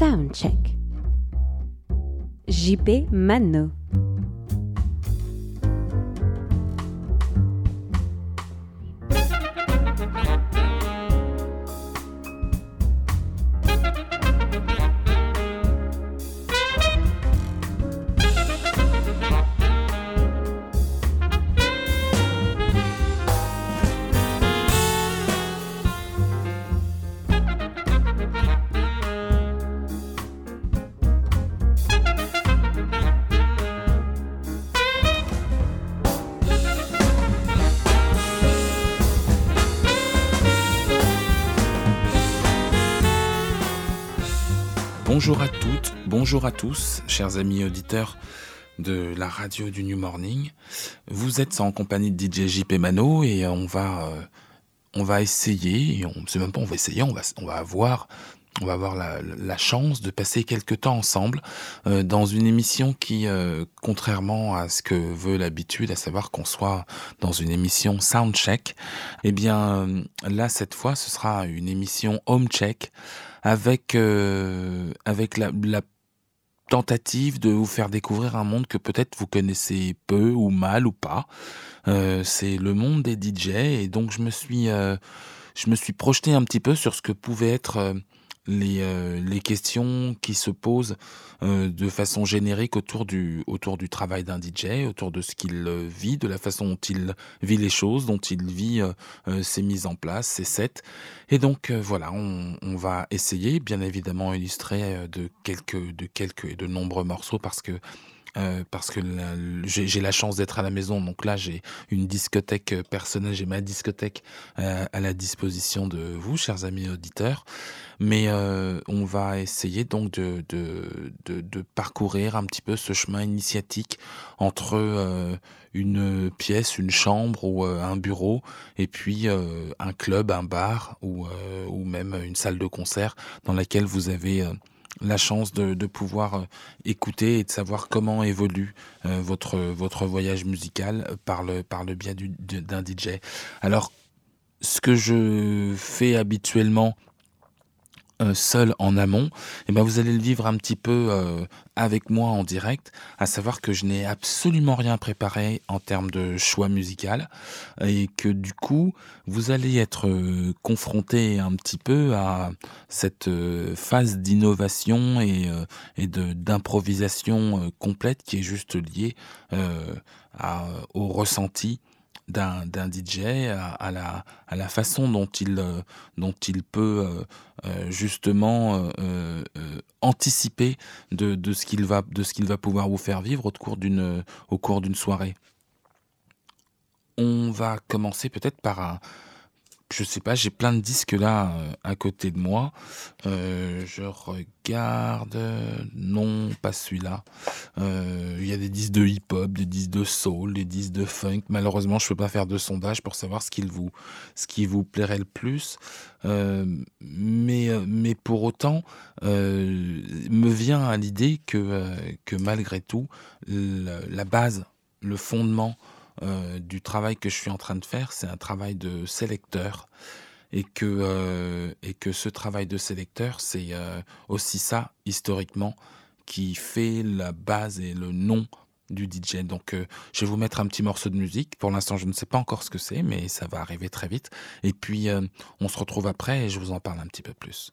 Soundcheck. JP Mano. Bonjour à tous, chers amis auditeurs de la radio du New Morning. Vous êtes en compagnie de DJ JP Mano et on va, euh, on va essayer, on ne sait même pas, on va essayer, on va, on va avoir, on va avoir la, chance de passer quelques temps ensemble euh, dans une émission qui, euh, contrairement à ce que veut l'habitude, à savoir qu'on soit dans une émission soundcheck, eh bien là cette fois ce sera une émission home check avec, avec la tentative de vous faire découvrir un monde que peut-être vous connaissez peu ou mal ou pas. Euh, c'est le monde des DJ et donc je me suis, euh, je me suis projeté un petit peu sur ce que pouvaient être euh, les, euh, les questions qui se posent euh, de façon générique autour du, autour du travail d'un DJ, autour de ce qu'il euh, vit, de la façon dont il vit les choses, dont il vit ses mises en place, ses sets. Et donc voilà, on, va essayer, bien évidemment illustrer de quelques, de quelques et de nombreux morceaux parce que euh, parce que j'ai la chance d'être à la maison, donc là j'ai une discothèque euh, personnelle, j'ai ma discothèque euh, à la disposition de vous, chers amis auditeurs. Mais euh, on va essayer donc de, de, de, de parcourir un petit peu ce chemin initiatique entre une pièce, une chambre ou un bureau, et puis un club, un bar ou, ou même une salle de concert dans laquelle vous avez la chance de, pouvoir euh, écouter et de savoir comment évolue euh, votre, votre voyage musical euh, par le, par le biais d'un DJ. Alors, ce que je fais habituellement seul en amont, eh ben vous allez le vivre un petit peu euh, avec moi en direct, à savoir que je n'ai absolument rien préparé en termes de choix musical et que du coup vous allez être euh, confronté un petit peu à cette euh, phase d'innovation et, euh, et d'improvisation euh, complète qui est juste liée euh, au ressenti d'un DJ, à, la, façon dont il, peut justement anticiper de, de ce qu'il va, de ce qu'il va pouvoir vous faire vivre au cours d'une au cours d'une soirée. On va commencer peut-être par un, je sais pas, j'ai plein de disques là euh, à côté de moi. Euh, je regarde, non, pas celui-là. Euh, Il y a des disques de hip-hop, des disques de soul, des disques de funk. Malheureusement, je peux pas faire de sondage pour savoir ce qu'il vous, ce qui vous plairait le plus. Euh, mais, euh, mais pour autant, euh, me vient à l'idée que, euh, que malgré tout, la base, le fondement euh, du travail que je suis en train de faire, c'est un travail de sélecteur. Et que, euh, et que ce travail de sélecteur, c'est euh, aussi ça, historiquement, qui fait la base et le nom du DJ. Donc, je vais vous mettre un petit morceau de musique. Pour l'instant, je ne sais pas encore ce que c'est, mais ça va arriver très vite. Et puis, on se retrouve après et je vous en parle un petit peu plus.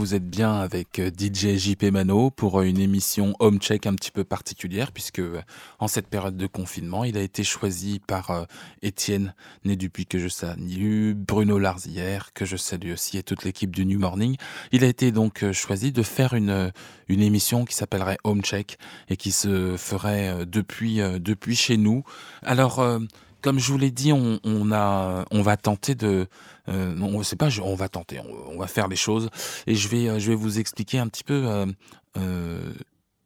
Vous êtes bien avec euh, DJ JP Mano pour euh, une émission home check un petit peu particulière puisque euh, en cette période de confinement, il a été choisi par Étienne, né depuis que je salue, Bruno Larzière, que je salue aussi, et toute l'équipe du New Morning. Il a été donc choisi de faire une, une émission qui s'appellerait Home Check et qui se ferait depuis, depuis chez nous. Alors, comme je vous l'ai dit, on, on, on va tenter de... Euh, non, c'est pas, on va tenter, on, on va faire les choses. Et je vais, euh, vous expliquer un petit peu euh, euh,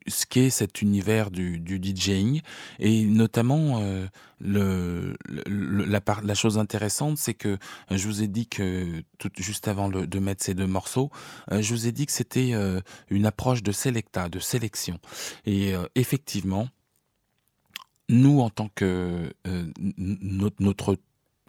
ce qu'est cet univers du, DJing. Et notamment la, chose intéressante, c'est que je vous ai dit que juste avant de mettre ces deux morceaux, je vous ai dit que c'était une approche de selecta, de sélection. Et effectivement, nous en tant que euh, notre,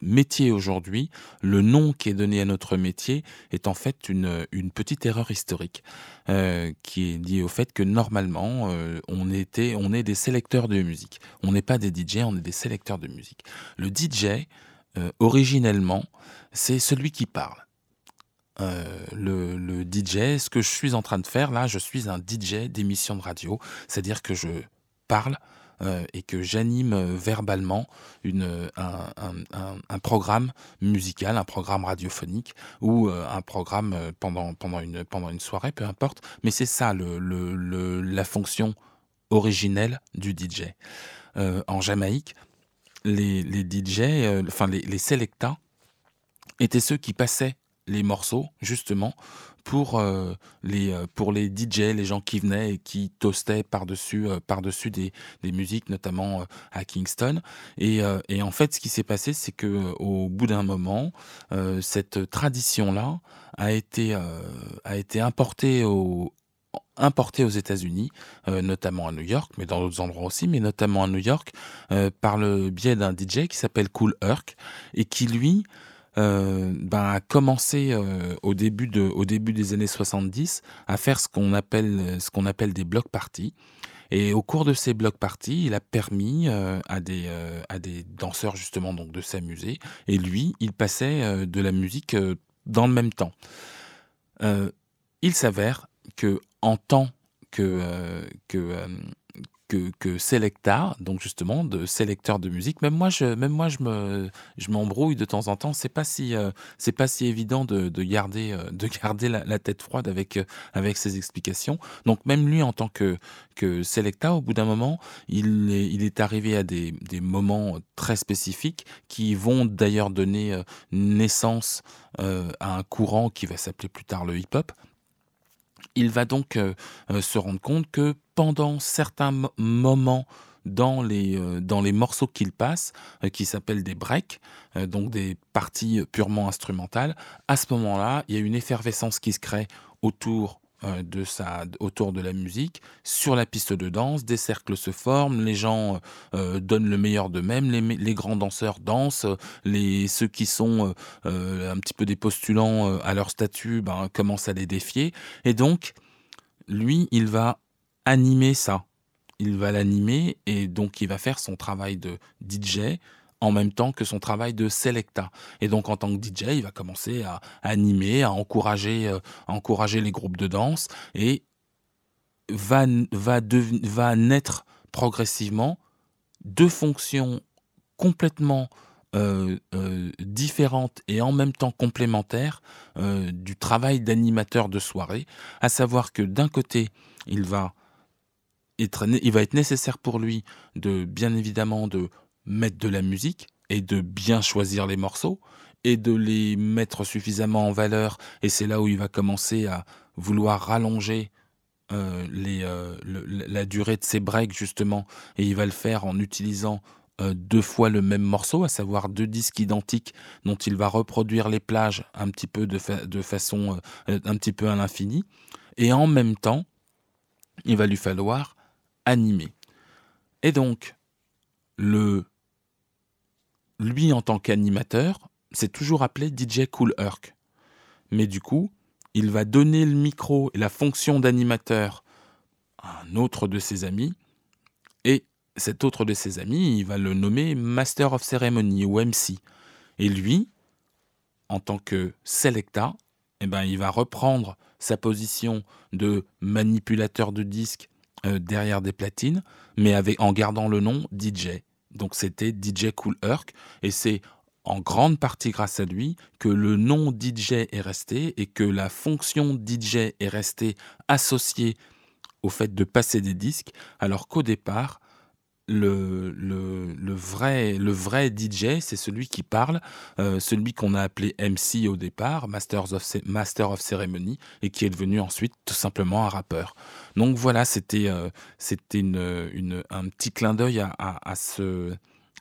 métier aujourd'hui, le nom qui est donné à notre métier est en fait une, petite erreur historique euh, qui est liée au fait que normalement euh, on était on est des sélecteurs de musique. On n'est pas des DJ, on est des sélecteurs de musique. Le DJ originellement c'est celui qui parle. Le, le DJ, ce que je suis en train de faire là, je suis un DJ d'émission de radio, c'est-à-dire que je parle et que j'anime euh, verbalement une, euh, un, un- programme musical, un programme radiophonique ou euh, un programme euh, pendant, pendant, une, pendant une soirée, peu importe. Mais c'est ça le, le- le- la fonction originelle du DJ. Euh, en Jamaïque, les, les DJ, euh, enfin les, les selecta, étaient ceux qui passaient les morceaux justement pour euh, les euh, pour les DJ, les gens qui venaient et qui toastaient par-dessus euh, par-dessus des, des musiques notamment euh, à Kingston. Et, euh, et en fait ce qui s'est passé c'est que euh, au bout d'un moment euh, cette tradition là a été euh, a été importée au importée aux États-Unis, euh, notamment à New York, mais dans d'autres endroits aussi, mais notamment à New York, euh, par le biais d'un DJ qui s'appelle Cool Herc et qui lui euh, ben, a commencé euh, au, début de, au début des années 70 à faire ce qu'on appelle, ce qu'on appelle des block parties. Et au cours de ces block parties, il a permis euh, à, des, euh, à des danseurs justement donc de s'amuser. Et lui, il passait euh, de la musique euh, dans le même temps. Euh, il s'avère que en tant que, euh, que, euh, que, que sélecteur, donc justement de sélecteur de musique, même moi je, même moi je me, je m'embrouille de temps en temps. C'est pas si, euh, c'est pas si évident de, de garder, euh, de garder la, tête froide avec, euh, avec ces explications. Donc même lui en tant que, que sélecta, au bout d'un moment, il est, il est arrivé à des, des moments très spécifiques qui vont d'ailleurs donner naissance à un courant qui va s'appeler plus tard le hip-hop. Il va donc euh, euh, se rendre compte que pendant certains mo- moments dans les, euh, dans les morceaux qu'il passe, qui s'appellent des breaks, donc des parties purement instrumentales, à ce moment-là, il y a une effervescence qui se crée autour de sa, autour de la musique, sur la piste de danse, des cercles se forment, les gens euh, donnent le meilleur d'eux-mêmes, les, grands danseurs dansent, les, ceux qui sont euh, euh, un petit peu des postulants euh, à leur statut ben, commencent à les défier. Et donc, lui, il va animer ça. Il va l'animer et donc il va faire son travail de DJ en même temps que son travail de selecta. Et donc en tant que DJ, il va commencer à animer, à encourager, euh, encourager les groupes de danse et va, naître progressivement deux fonctions complètement euh, euh, différentes et en même temps complémentaires du travail d'animateur de soirée, à savoir que d'un côté, il va être, il va être nécessaire pour lui de bien évidemment de mettre de la musique et de bien choisir les morceaux et de les mettre suffisamment en valeur. Et c'est là où il va commencer à vouloir rallonger euh, euh, la durée de ses breaks justement. Et il va le faire en utilisant euh, deux fois le même morceau, à savoir deux disques identiques dont il va reproduire les plages un petit peu de, fa- de façon un petit peu à l'infini. Et en même temps il va lui falloir animer. Et donc, le, lui en tant qu'animateur, c'est toujours appelé DJ Cool Herc. Mais du coup, il va donner le micro et la fonction d'animateur à un autre de ses amis, et cet autre de ses amis, il va le nommer Master of Ceremony ou MC. Et lui, en tant que selecta, eh ben, il va reprendre sa position de manipulateur de disques euh, derrière des platines, mais avec, en gardant le nom DJ. Donc c'était DJ Cool Herc, et c'est en grande partie grâce à lui que le nom DJ est resté et que la fonction DJ est restée associée au fait de passer des disques, alors qu'au départ, le, le, vrai, le vrai DJ, c'est celui qui parle, euh, celui qu'on a appelé MC au départ, of, Master of Ceremony, et qui est devenu ensuite tout simplement un rappeur. Donc voilà, c'était euh, une, un petit clin d'œil à, à, ce,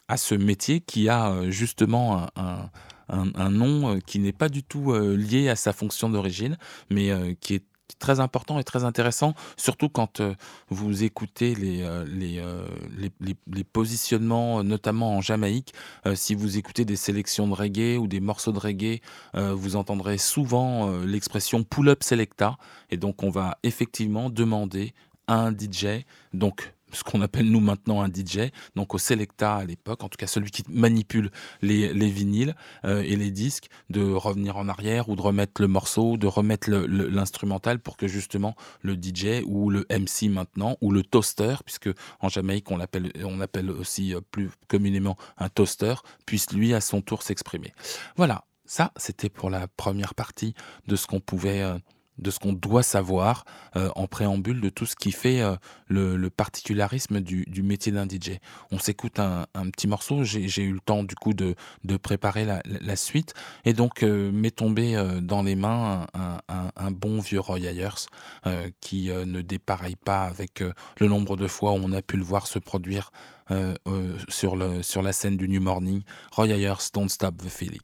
à ce métier qui a euh, justement un, un- nom qui n'est pas du tout lié à sa fonction d'origine, mais qui est très important et très intéressant, surtout quand euh, vous écoutez les, euh, euh, les, les- les positionnements, notamment en Jamaïque. Si vous écoutez des sélections de reggae ou des morceaux de reggae, vous entendrez souvent l'expression pull-up selecta. Et donc, on va effectivement demander à un DJ, donc ce qu'on appelle nous maintenant un DJ, donc au Selecta à l'époque, en tout cas celui qui manipule les, les vinyles euh, et les disques, de revenir en arrière ou de remettre le morceau, de remettre l'instrumental pour que justement le DJ ou le MC maintenant ou le toaster, puisque en Jamaïque on l'appelle on appelle aussi euh, plus communément un toaster, puisse lui à son tour s'exprimer. Voilà, ça c'était pour la première partie de ce qu'on pouvait euh, de ce qu'on doit savoir euh, en préambule de tout ce qui fait euh, le, particularisme du, métier d'un DJ. On s'écoute un, petit morceau, j'ai eu le temps du coup de, préparer la, suite, et donc euh, m'est tombé dans les mains un, bon vieux Roy Ayers qui ne dépareille pas avec le nombre de fois où on a pu le voir se produire sur, sur la scène du New Morning. Roy Ayers, Don't Stop the Feeling.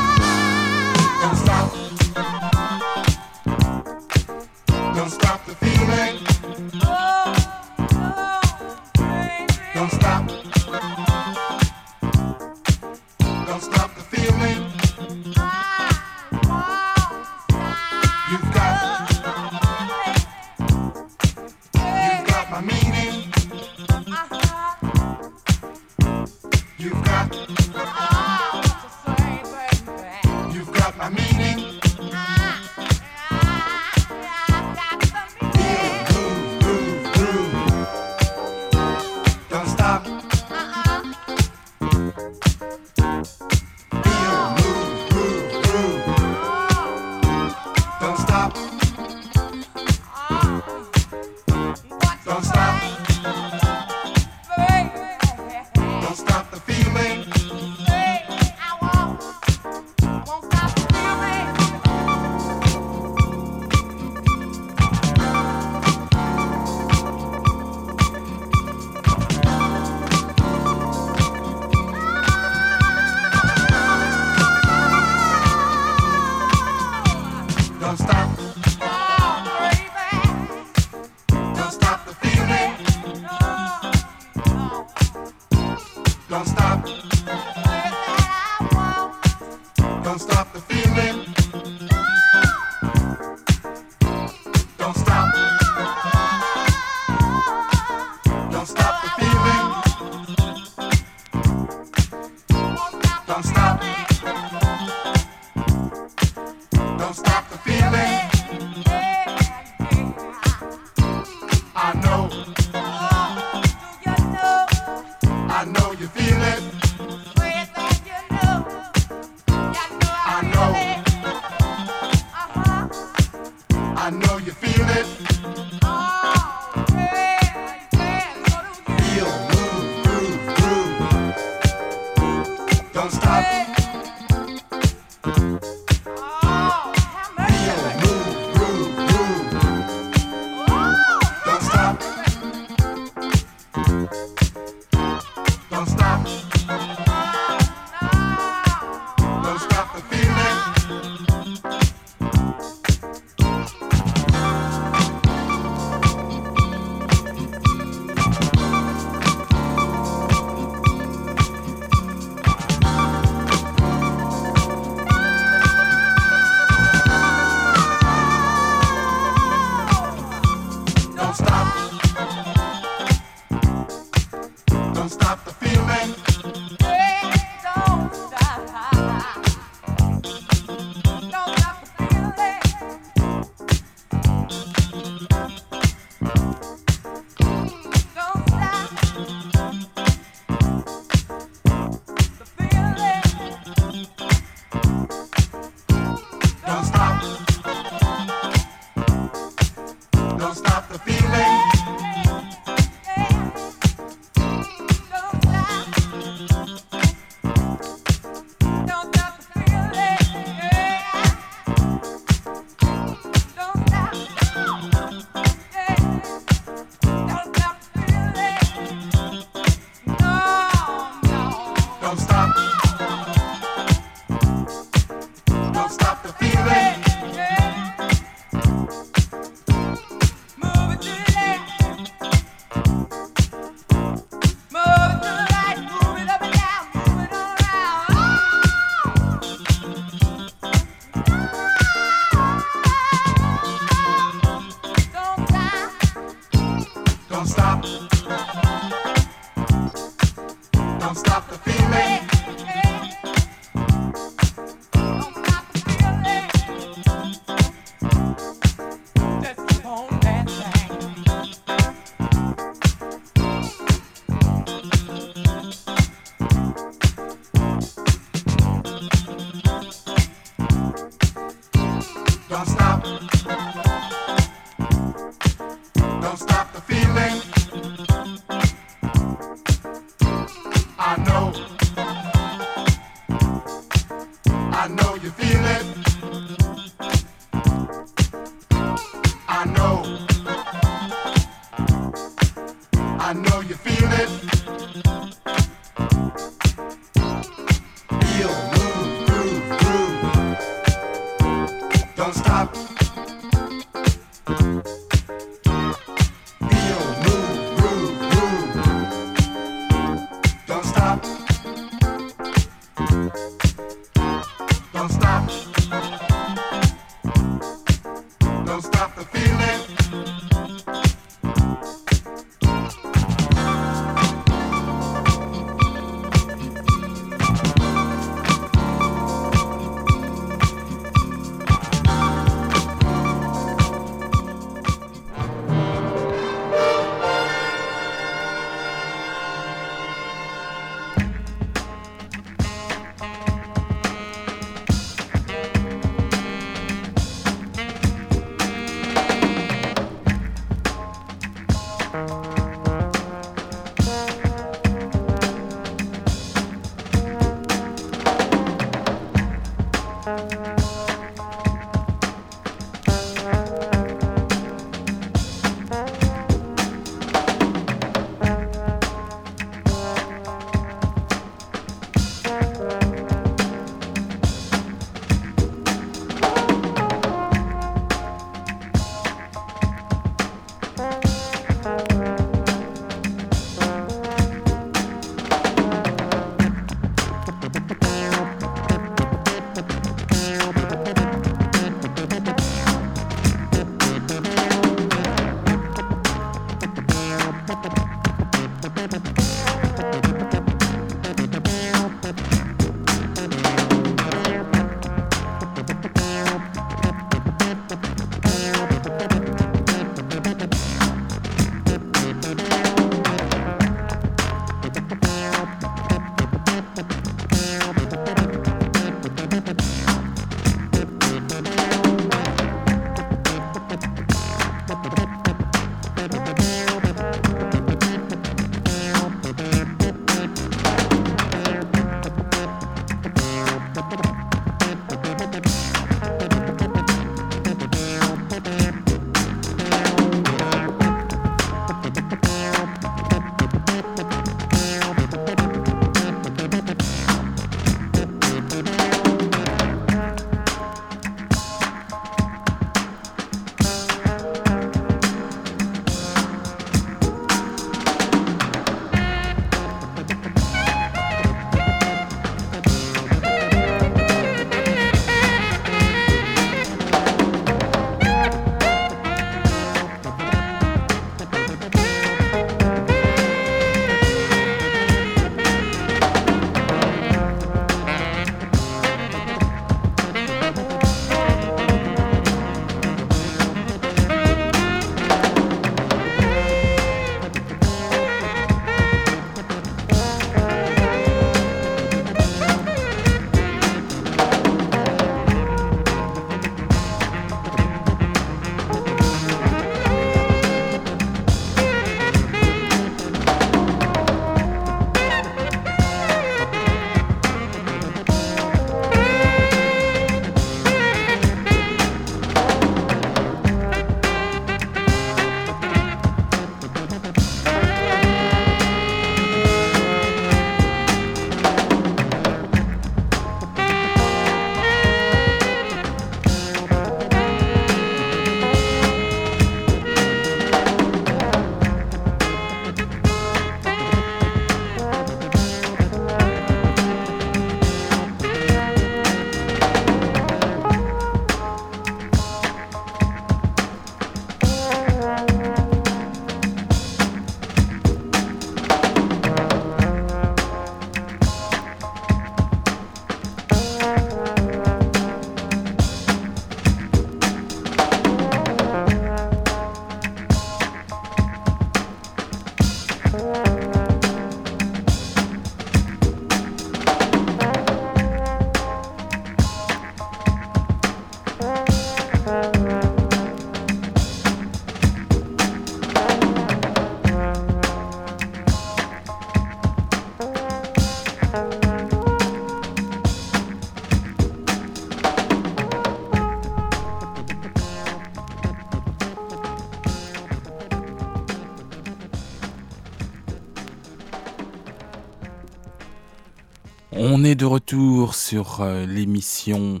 Est de retour sur euh, l'émission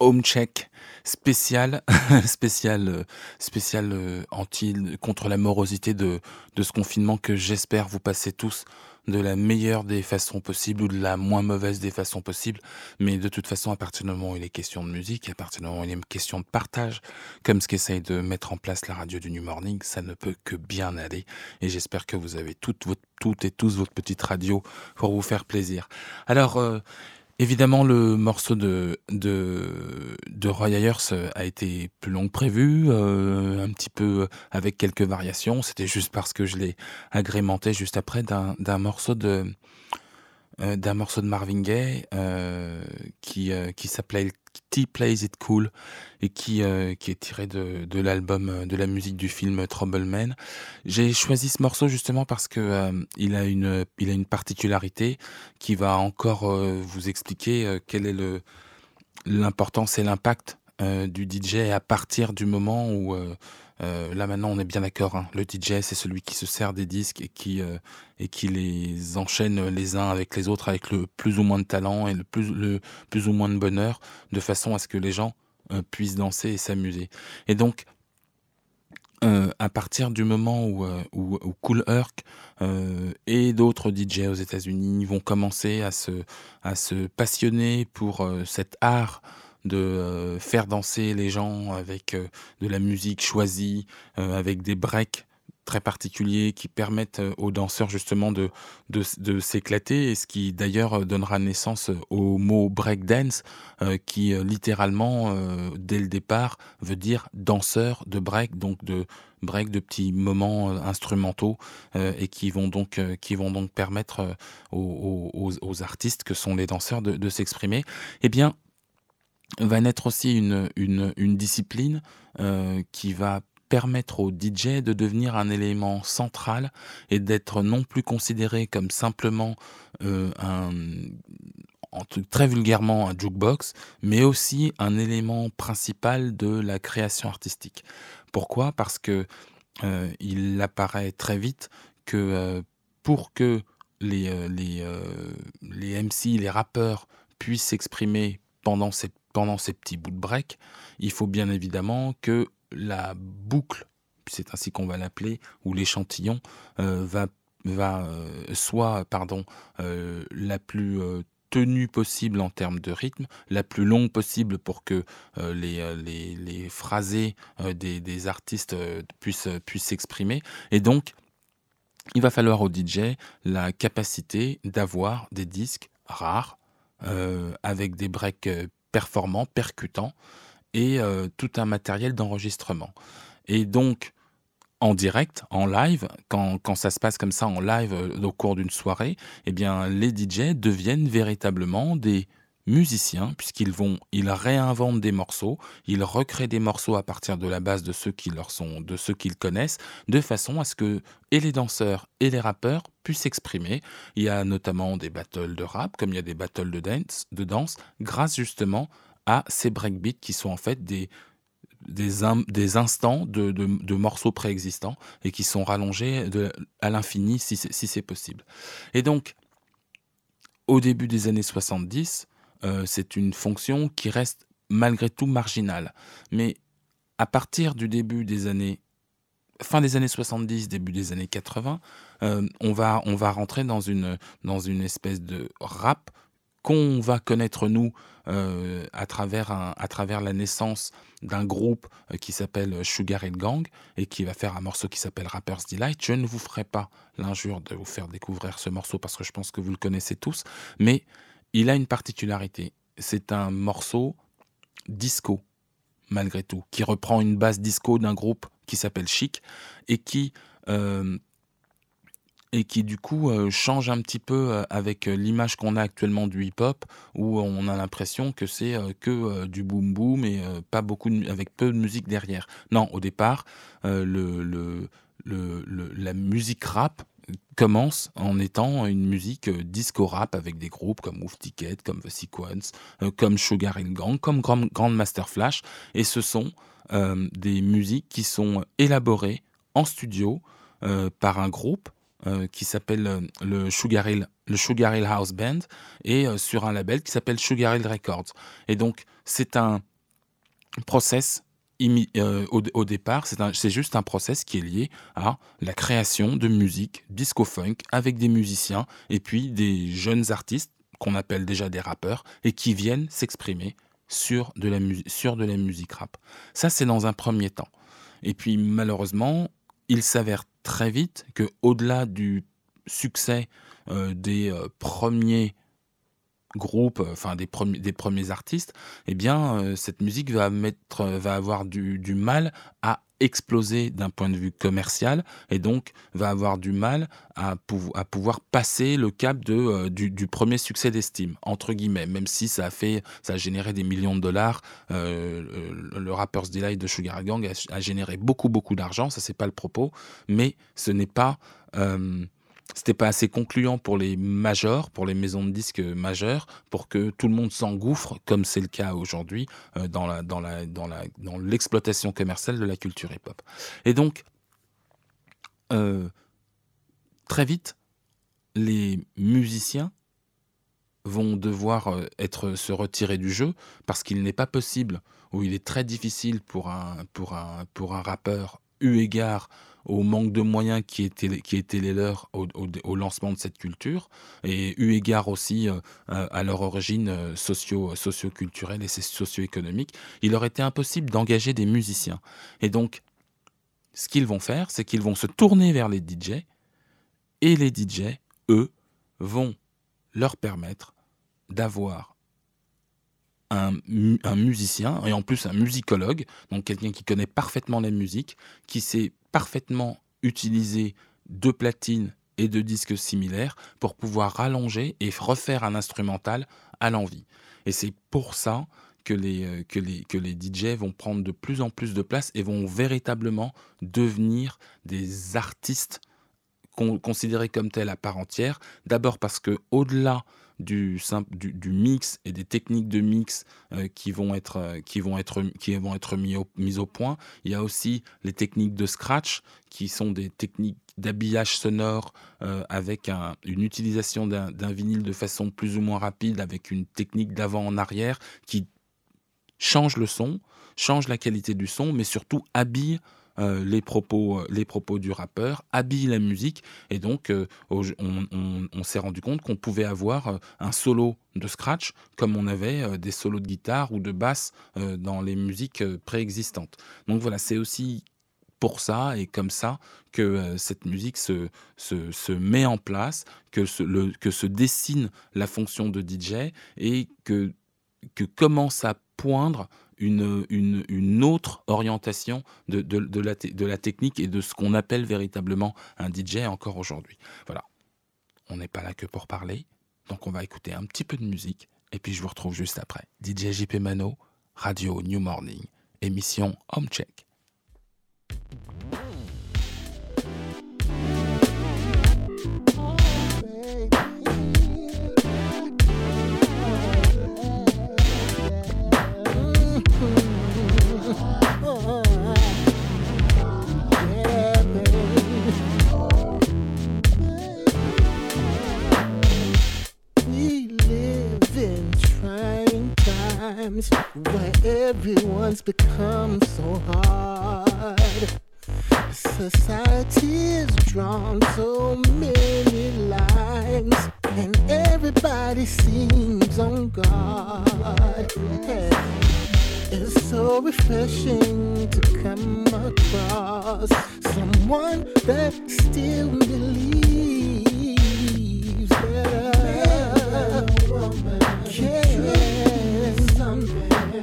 Home Check spéciale, spéciale, euh, spéciale euh, anti contre la morosité de, de ce confinement que j'espère vous passer tous de la meilleure des façons possibles ou de la moins mauvaise des façons possibles. Mais de toute façon, à partir du moment où il est question de musique, à partir du moment où il est question de partage, comme ce qu'essaye de mettre en place la radio du New Morning, ça ne peut que bien aller. Et j'espère que vous avez toutes, votre, toutes et tous votre petite radio pour vous faire plaisir. Alors, euh, Évidemment, le morceau de, de, Roy Ayers euh, a été plus long que prévu, euh, un petit peu avec quelques variations. C'était juste parce que je l'ai agrémenté juste après d'un morceau de euh, d'un morceau de Marvin Gaye euh, qui, euh, qui s'appelait T Plays It Cool et qui, euh, qui est tiré de, de l'album euh, de la musique du film Trouble Man. J'ai choisi ce morceau justement parce que euh, il a une il a une particularité qui va encore euh, vous expliquer euh, quel est l'importance et l'impact euh, du DJ à partir du moment où euh, là maintenant on est bien d'accord hein, le DJ c'est celui qui se sert des disques et qui euh, et qui les enchaîne les uns avec les autres avec le plus ou moins de talent et le plus le plus ou moins de bonheur de façon à ce que les gens euh, puissent danser et s'amuser. Et donc à partir du moment où, où, Cool Herc et d'autres DJ aux États-Unis vont commencer à se, à se passionner pour cet art de euh, faire danser les gens avec euh, de la musique choisie, euh, avec des breaks très particuliers qui permettent aux danseurs justement de, de, s'éclater. Et ce qui d'ailleurs donnera naissance au mot breakdance qui littéralement dès le départ veut dire danseur de break donc de break de petits moments instrumentaux et qui vont donc qui vont donc permettre aux, aux, artistes que sont les danseurs de, de s'exprimer. Eh bien va naître aussi une, une, discipline euh, qui va permettre au DJ de devenir un élément central et d'être non plus considéré comme simplement euh, un très vulgairement un jukebox, mais aussi un élément principal de la création artistique. Pourquoi? Parce que euh, il apparaît très vite que pour que les, les, les MC, les rappeurs puissent s'exprimer pendant ces, pendant ces petits bouts de break, il faut bien évidemment que la boucle, c'est ainsi qu'on va l'appeler, ou l'échantillon, euh, va, euh, soit euh, la plus tenue possible en termes de rythme, la plus longue possible pour que les, les, phrasés des, artistes puissent s'exprimer. Et donc, il va falloir au DJ la capacité d'avoir des disques rares, avec des breaks performants, percutants, et euh, tout un matériel d'enregistrement. Et donc, en direct, en live, quand, quand ça se passe comme ça en live euh, au cours d'une soirée, eh bien, les DJ deviennent véritablement des musiciens, puisqu'ils vont, ils réinventent des morceaux, ils recréent des morceaux à partir de la base de ceux qui leur sont, de ceux qu'ils connaissent, de façon à ce que et les danseurs et les rappeurs puissent s'exprimer. Il y a notamment des battles de rap, comme il y a des battles de dance, de danse, grâce justement à ces breakbeats qui sont en fait des des, in- des instants de, de, morceaux préexistants et qui sont rallongés à l'infini si si c'est possible. Et donc, au début des années 70, euh, c'est une fonction qui reste malgré tout marginale. Mais à partir du début des années fin des années 70, début des années 80, euh, on, va, on va rentrer dans une, dans une espèce de rap qu'on va connaître nous euh, à, travers à travers la naissance d'un groupe qui s'appelle Sugar Hill Gang et qui va faire un morceau qui s'appelle Rapper's Delight. Je ne vous ferai pas l'injure de vous faire découvrir ce morceau parce que je pense que vous le connaissez tous, mais il a une particularité. C'est un morceau disco, malgré tout, qui reprend une base disco d'un groupe qui s'appelle Chic et qui, euh, du coup euh, change un petit peu euh, avec l'image qu'on a actuellement du hip-hop, où on a l'impression que c'est que du boom boom et pas beaucoup avec peu de musique derrière. Non, au départ, la musique rap commence en étant une musique euh, disco rap avec des groupes comme Move Ticket, comme The Sequence, euh, comme Sugar Hill Gang, comme Grand, Grand Master Flash, et ce sont euh, des musiques qui sont élaborées en studio par un groupe qui s'appelle le Sugar Hill, le Sugar Hill House Band et sur un label qui s'appelle Sugar Hill Records. Et donc c'est un process euh, au, départ, c'est juste un process qui est lié à la création de musique disco-funk avec des musiciens et puis des jeunes artistes qu'on appelle déjà des rappeurs et qui viennent s'exprimer sur de la sur de la musique rap. Ça, c'est dans un premier temps. Et puis, malheureusement, il s'avère très vite que, au-delà du succès euh, des euh, premiers groupes, euh, enfin des, premiers, des premiers artistes, eh bien, euh, cette musique va, mettre, euh, va avoir du, du mal à exploser d'un point de vue commercial et donc va avoir du mal à, à pouvoir passer le cap de, du, du premier succès d'estime, entre guillemets, même si ça a, fait, ça a généré des millions de dollars. le, le Rapper's Delight de Sugar Gang a, généré beaucoup, beaucoup d'argent, ça c'est pas le propos, mais ce n'est pas... c'était pas assez concluant pour les majors, pour les maisons de disques majeures, pour que tout le monde s'engouffre, comme c'est le cas aujourd'hui, euh, dans l'exploitation commerciale de la culture hip-hop. Et donc, euh, très vite, les musiciens vont devoir euh, être se retirer du jeu parce qu'il n'est pas possible ou il est très difficile pour un rappeur eu égard au manque de moyens qui étaient qui étaient les leurs au, au- lancement de cette culture et eu égard aussi euh, à leur origine euh, socio socio-culturelle et socio-économique, il aurait été impossible d'engager des musiciens. Et donc ce qu'ils vont faire, c'est qu'ils vont se tourner vers les DJ et les DJ, eux, vont leur permettre d'avoir un, mu- un musicien, et en plus un musicologue, donc quelqu'un qui connaît parfaitement la musique, qui sait parfaitement utiliser de platines et de disques similaires pour pouvoir rallonger et refaire un instrumental à l'envie. Et c'est pour ça que les, euh, que, les, que les DJ vont prendre de plus en plus de place et vont véritablement devenir des artistes con- considérés comme tels à part entière. D'abord parce que au-delà du, mix et des techniques de mix euh, qui vont être, euh, qui vont être, qui vont être mis, mises au point, il y a aussi les techniques de scratch qui sont des techniques d'habillage sonore euh, avec un- une utilisation d'un vinyle de façon plus ou moins rapide avec une technique d'avant en arrière qui change le son, change la qualité du son, mais surtout habille euh, les, propos, euh, les propos du rappeur, habille la musique. Et donc, euh, on, s'est rendu compte qu'on pouvait avoir un solo de scratch comme on avait des solos de guitare ou de basse dans les musiques préexistantes. Donc voilà, c'est aussi pour ça et comme ça que cette musique se, se, se met en place, que se, que se dessine la fonction de DJ et que, que commence à poindre une, une, une autre orientation de, de, de la, de la technique et de ce qu'on appelle véritablement un DJ encore aujourd'hui. Voilà. On n'est pas là que pour parler, donc on va écouter un petit peu de musique et puis je vous retrouve juste après. DJ JP Mano, Radio New Morning, émission Home Check. Times where everyone's become so hard. Society has drawn so many lines, and everybody seems on guard. It's so refreshing to come across someone that still believes that a woman can something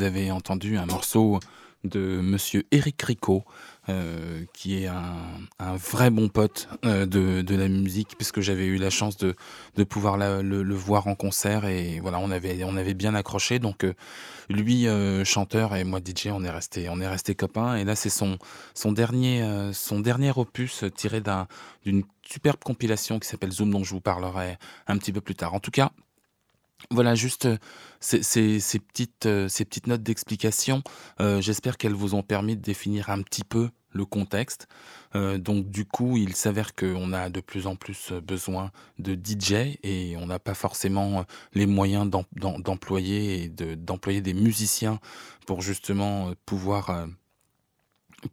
vous avez entendu un morceau de Monsieur Eric Rico, euh, qui est un, vrai bon pote euh, de, la musique, puisque j'avais eu la chance de, pouvoir le, voir en concert et voilà, on avait, on avait bien accroché. Donc euh, lui, chanteur, et moi DJ, on est resté, on est resté copains. Et là, c'est son, son dernier, son dernier opus tiré d'un, d'une superbe compilation qui s'appelle Zoom, dont je vous parlerai un petit peu plus tard. En tout cas. Voilà, juste euh, ces, petites, euh, ces petites notes d'explication. euh, J'espère qu'elles vous ont permis de définir un petit peu le contexte. Donc du coup, il s'avère qu'on a de plus en plus besoin de DJ et on n'a pas forcément les moyens d'em- d'em- d'employer des musiciens pour justement pouvoir,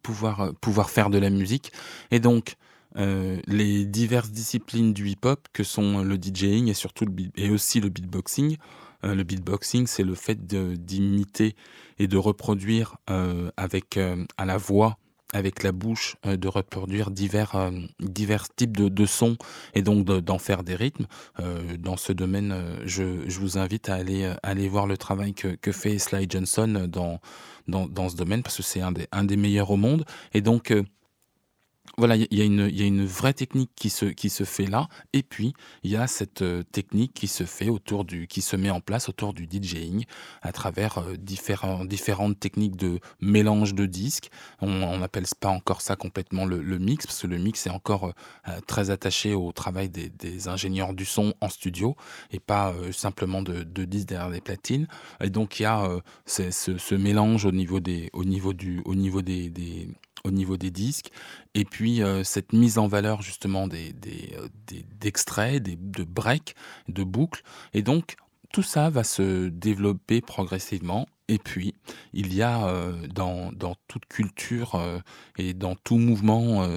pouvoir, pouvoir faire de la musique. Et donc, euh, les diverses disciplines du hip-hop que sont le DJing et surtout le et aussi le beatboxing. Euh, le beatboxing, c'est le fait d'imiter et de reproduire euh, avec à la voix, avec la bouche, de reproduire divers divers types de, de sons et donc de- d'en faire des rythmes. Dans ce domaine, je, je vous invite à aller aller voir le travail que, que fait Sly Johnson dans dans, dans ce domaine parce que c'est un des un des meilleurs au monde et donc voilà, il y, a- une- vraie technique qui se, fait là, et puis il y a cette euh, technique qui se fait autour du, qui se met en place autour du DJing à travers euh, différents, différentes techniques de mélange de disques. On n'appelle pas encore ça complètement le, mix, parce que le mix est encore euh, très attaché au travail des, ingénieurs du son en studio et pas simplement de, disques derrière des platines. Et donc il y a ce, mélange au niveau des, au niveau du, au niveau des- au niveau des disques et puis euh, cette mise en valeur justement des, des, euh, des- d'extraits, des, de breaks, de boucles. Et donc tout ça va se développer progressivement. Et puis il y a euh, dans, dans toute culture et dans tout mouvement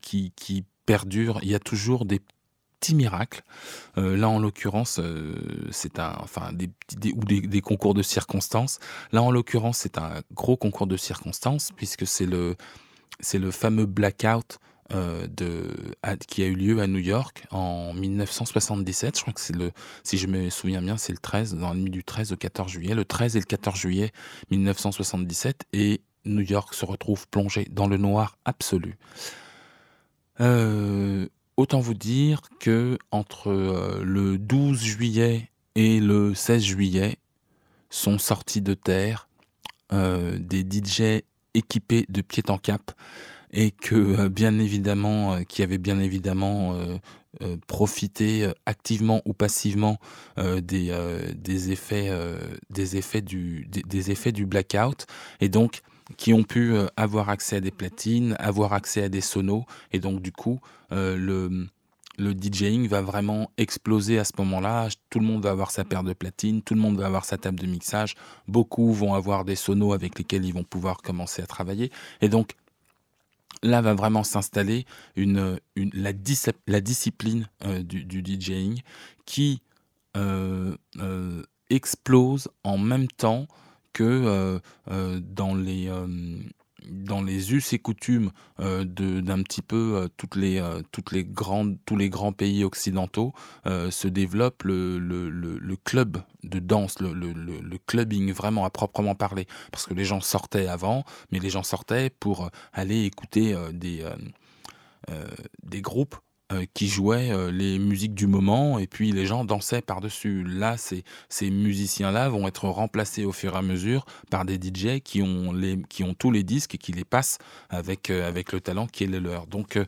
qui, qui perdure, il y a toujours des petits miracles. Euh, là, en l'occurrence, euh, c'est un, enfin, des, ou des, concours de circonstances. Là, en l'occurrence, c'est un gros concours de circonstances puisque c'est le, c'est le fameux blackout euh, de, qui a eu lieu à New York en 1977. Je crois que c'est le, si je me souviens bien, c'est le 13, dans la nuit du 13 au 14 juillet, le 13 et le 14 juillet 1977, et New York se retrouve plongé dans le noir absolu. Euh, autant vous dire que entre euh, le 12 juillet et le 16 juillet sont sortis de terre euh, des DJ équipés de pied en cap et que euh, bien évidemment, qui avaient bien évidemment profité activement ou passivement des, des effets, des effets du, des effets du blackout. Et donc qui ont pu euh, avoir accès à des platines, avoir accès à des sonos et donc du coup euh, le le DJing va vraiment exploser à ce moment-là. Tout le monde va avoir sa paire de platines, tout le monde va avoir sa table de mixage. Beaucoup vont avoir des sonos avec lesquels ils vont pouvoir commencer à travailler. Et donc, là va vraiment s'installer une, la, dis- la discipline euh, du, du DJing qui explose en même temps que euh, euh, dans les euh, dans les us et coutumes euh, d'un petit peu toutes les toutes les grandes tous les grands pays occidentaux se développe le, le, le, club de danse le, clubbing vraiment à proprement parler. Parce que les gens sortaient avant mais les gens sortaient pour aller écouter des des groupes euh, qui jouaient euh, les musiques du moment et puis les gens dansaient par-dessus. Là, ces, ces musiciens-là vont être remplacés au fur et à mesure par des DJ qui ont, les, qui ont tous les disques et qui les passent avec, euh, avec le talent qui est le leur. Donc,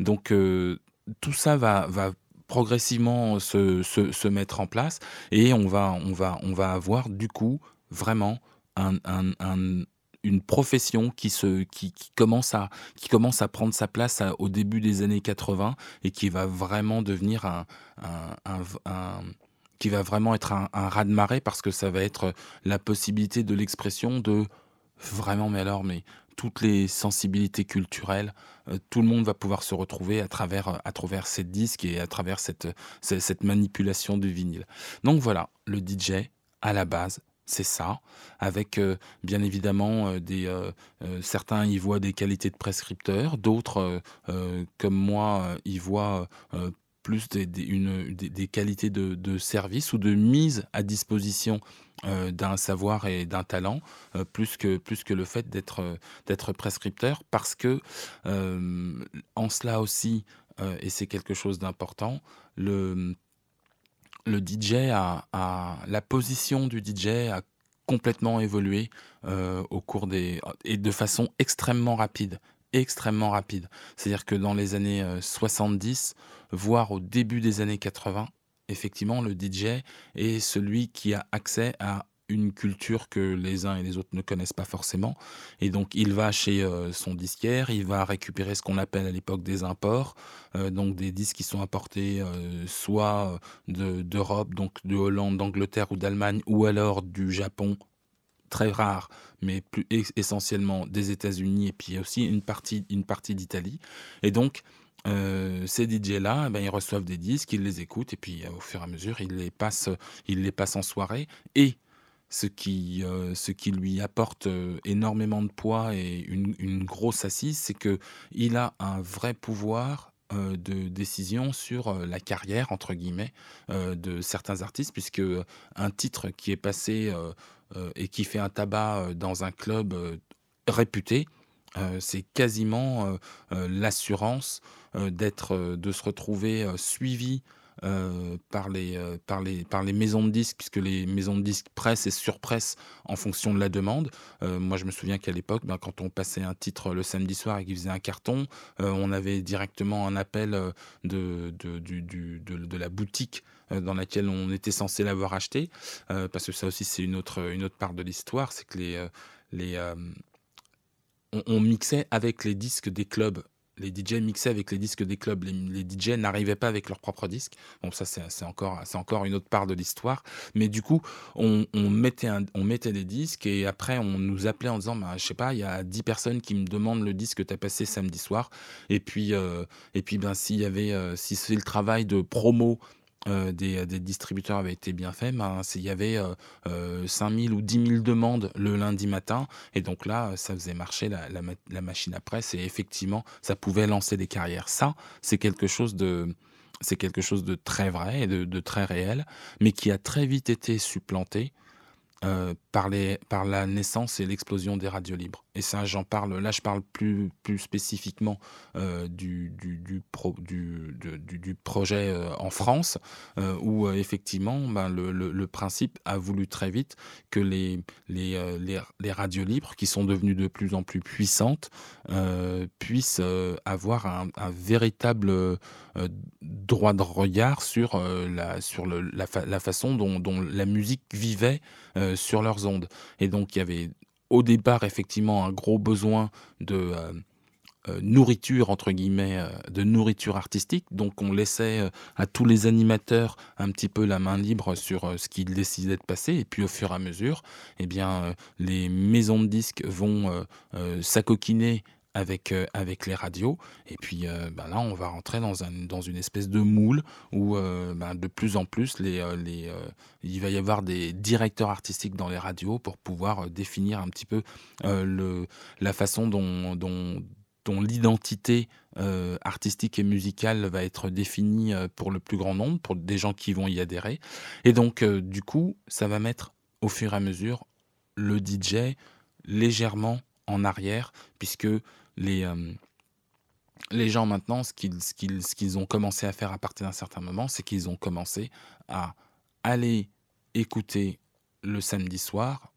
donc tout ça va, va progressivement se, se, se mettre en place et on va, on va, on va avoir du coup vraiment un, un- une profession qui, se, qui, commence à, qui commence à prendre sa place au début des années 80 et qui va vraiment devenir un, qui va vraiment être un, un raz-de-marée parce que ça va être la possibilité de l'expression de vraiment, mais alors, mais toutes les sensibilités culturelles, euh, tout le monde va pouvoir se retrouver à travers, à travers ces disques et à travers cette, cette manipulation du vinyle. Donc voilà, le DJ, à la base, c'est ça, avec euh, bien évidemment euh, des, euh, certains y voient des qualités de prescripteurs, d'autres, comme moi, y voient plus des, qualités de, service ou de mise à disposition d'un savoir et d'un talent, plus, que, le fait d'être prescripteur, parce que en cela aussi, et c'est quelque chose d'important, le, le DJ a, la position du DJ a complètement évolué euh, au cours des et de façon extrêmement rapide extrêmement rapide. C'est à dire que dans les années euh, 70 voire au début des années 80 effectivement le DJ est celui qui a accès à une culture que les uns et les autres ne connaissent pas forcément et donc il va chez euh, son disquaire il va récupérer ce qu'on appelle à l'époque des imports euh, donc des disques qui sont importés euh, soit de- d'Europe, donc de Hollande, d'Angleterre ou d'Allemagne, ou alors du Japon, très rare, mais plus es- essentiellement des États-Unis et puis aussi une partie, une partie d'Italie. Et donc, euh, ces DJ-là, eh ben, ils reçoivent des disques, ils les écoutent et puis euh, au fur et à mesure, ils les passent, ils les passent en soirée. Ce qui, euh, ce qui lui apporte euh, énormément de poids et une, une grosse assise, c'est que il a un vrai pouvoir euh, de décision sur la carrière entre guillemets de certains artistes, puisque un titre qui est passé et qui fait un tabac dans un club réputé, c'est quasiment l'assurance d'être, de se retrouver suivi euh, par, les, euh, par, les, par les maisons de disques, puisque les maisons de disques pressent et surpressent en fonction de la demande. Euh, moi, je me souviens qu'à l'époque, ben, quand on passait un titre le samedi soir et qu'il faisait un carton, on avait directement un appel de, de, la boutique dans laquelle on était censé l'avoir acheté, parce que ça aussi, c'est une autre, une autre part de l'histoire, c'est que les, les, on mixait avec les disques des clubs. Les DJ mixaient avec les disques des clubs. Les, DJ n'arrivaient pas avec leurs propres disques. Bon, ça, c'est encore, encore une autre part de l'histoire. Mais du coup, on, on mettait on mettait des disques et après, on nous appelait en disant, bah, je sais pas, il y a 10 personnes qui me demandent le disque que tu as passé samedi soir. Et puis, euh, et puis ben, s'il y avait, euh, si c'est le travail de promo euh, des, des distributeurs avait été bien fait, ben, il y avait euh, euh, 5000 ou 10 000 demandes le lundi matin. Et donc là, ça faisait marcher la, la ma- la machine à presse et effectivement, ça pouvait lancer des carrières. Ça, c'est quelque chose de très vrai et de, très réel, mais qui a très vite été supplanté euh, par la naissance et l'explosion des radios libres. Et ça, j'en parle, là, je parle plus, plus spécifiquement euh, du, du, du, pro- du, du- projet euh, en France, euh, où effectivement, ben, le, le- principe a voulu très vite que les, les, les, les radios libres, qui sont devenues de plus en plus puissantes, puissent avoir un, véritable droit de regard sur, la, sur le- la, fa- la façon dont, dont la musique vivait sur leurs ondes. Et donc, il y avait au départ, effectivement, un gros besoin de euh, euh, nourriture, entre guillemets, euh, de nourriture artistique. Donc, on laissait à tous les animateurs un petit peu la main libre sur ce qu'ils décidaient de passer. Et puis, au fur et à mesure, eh bien, les maisons de disques vont s'acoquiner avec, euh, avec les radios. Et puis euh, ben là, on va rentrer dans, un, dans une espèce de moule où euh, ben, de plus en plus, les, les, il va y avoir des directeurs artistiques dans les radios pour pouvoir définir un petit peu le, la façon dont, dont, dont l'identité artistique et musicale va être définie pour le plus grand nombre, pour des gens qui vont y adhérer. Et donc, du coup, ça va mettre au fur et à mesure le DJ légèrement en arrière, puisque les, euh, les gens maintenant, ce qu'ils ont commencé à faire à partir d'un certain moment, c'est qu'ils ont commencé à aller écouter le samedi soir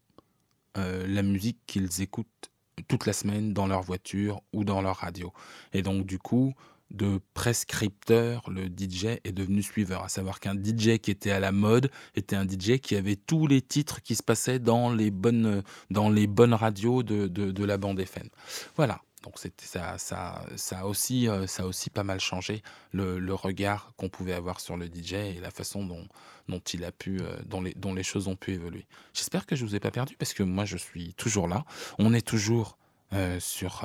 euh, la musique qu'ils écoutent toute la semaine dans leur voiture ou dans leur radio. Et donc du coup, de prescripteur, le DJ est devenu suiveur. À savoir qu'un DJ qui était à la mode était un DJ qui avait tous les titres qui se passaient dans les bonnes, radios de, de, de la bande FM. Voilà. Donc ça, a aussi, euh, ça aussi pas mal changé le, regard qu'on pouvait avoir sur le DJ et la façon dont, il a pu, euh, dont, les, choses ont pu évoluer. J'espère que je vous ai pas perdu parce que moi je suis toujours là. On est toujours euh, sur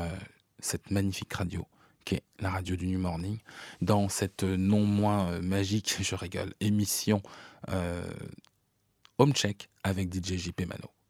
cette magnifique radio qui est la radio du New Morning, dans cette non moins magique, je rigole, émission euh, Home Check avec DJ JP Mano.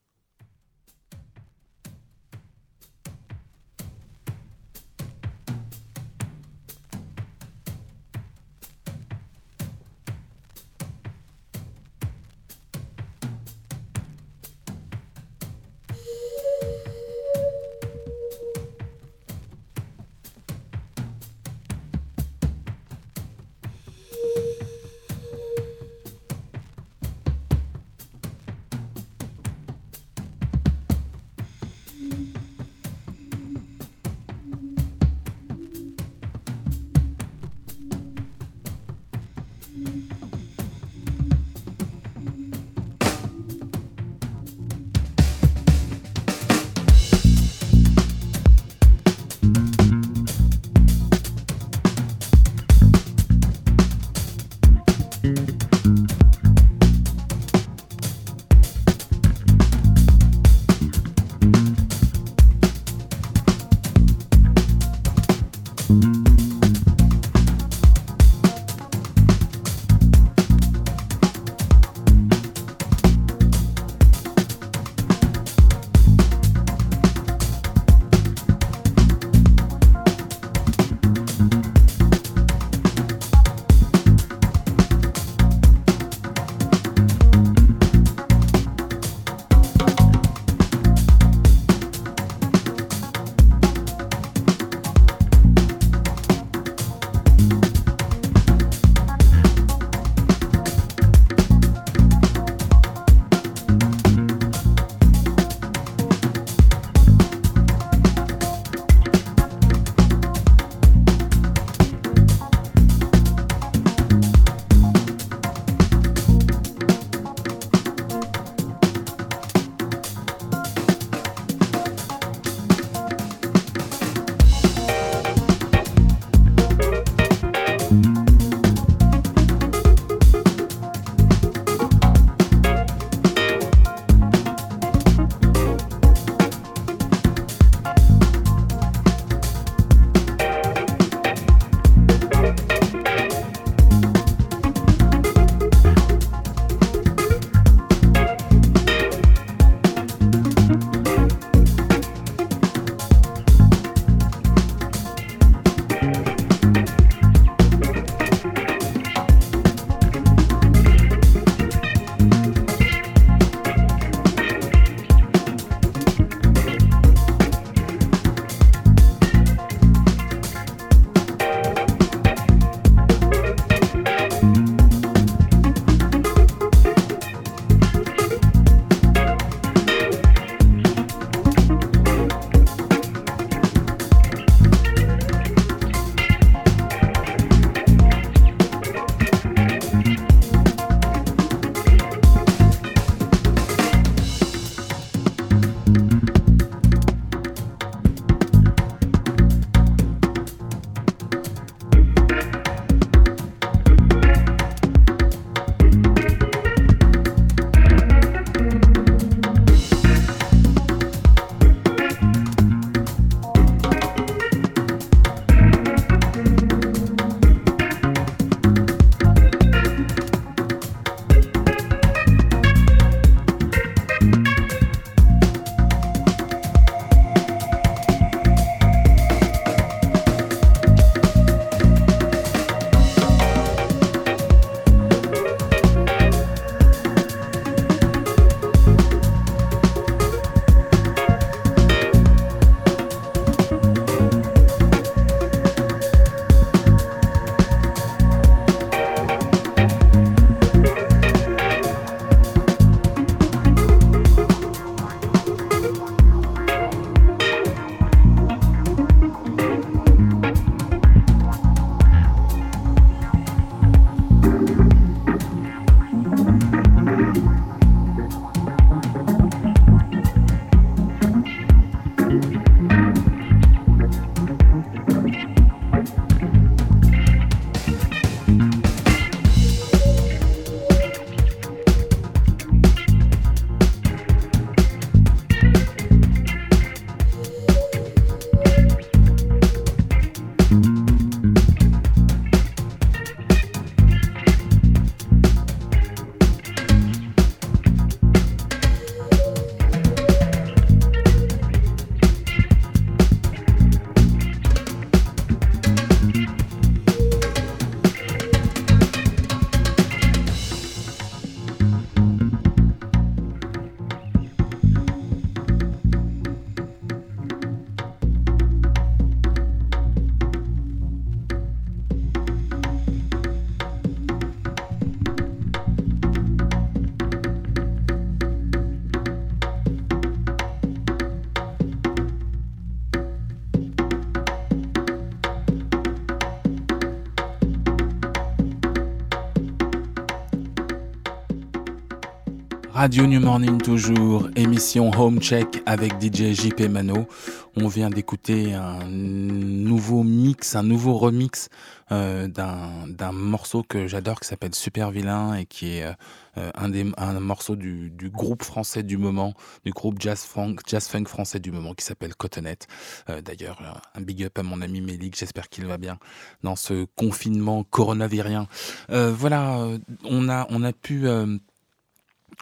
Radio New Morning toujours, émission Home Check avec DJ JP Mano. On vient d'écouter un nouveau mix, un nouveau remix euh, d'un morceau que j'adore qui s'appelle Super Vilain et qui est euh, un, des, un morceau du, du groupe français du moment, du groupe jazz funk, jazz funk français du moment qui s'appelle Cottonette. Euh, D'ailleurs, un big up à mon ami Mélik, j'espère qu'il va bien dans ce confinement coronavirien. Voilà, on a, on a pu...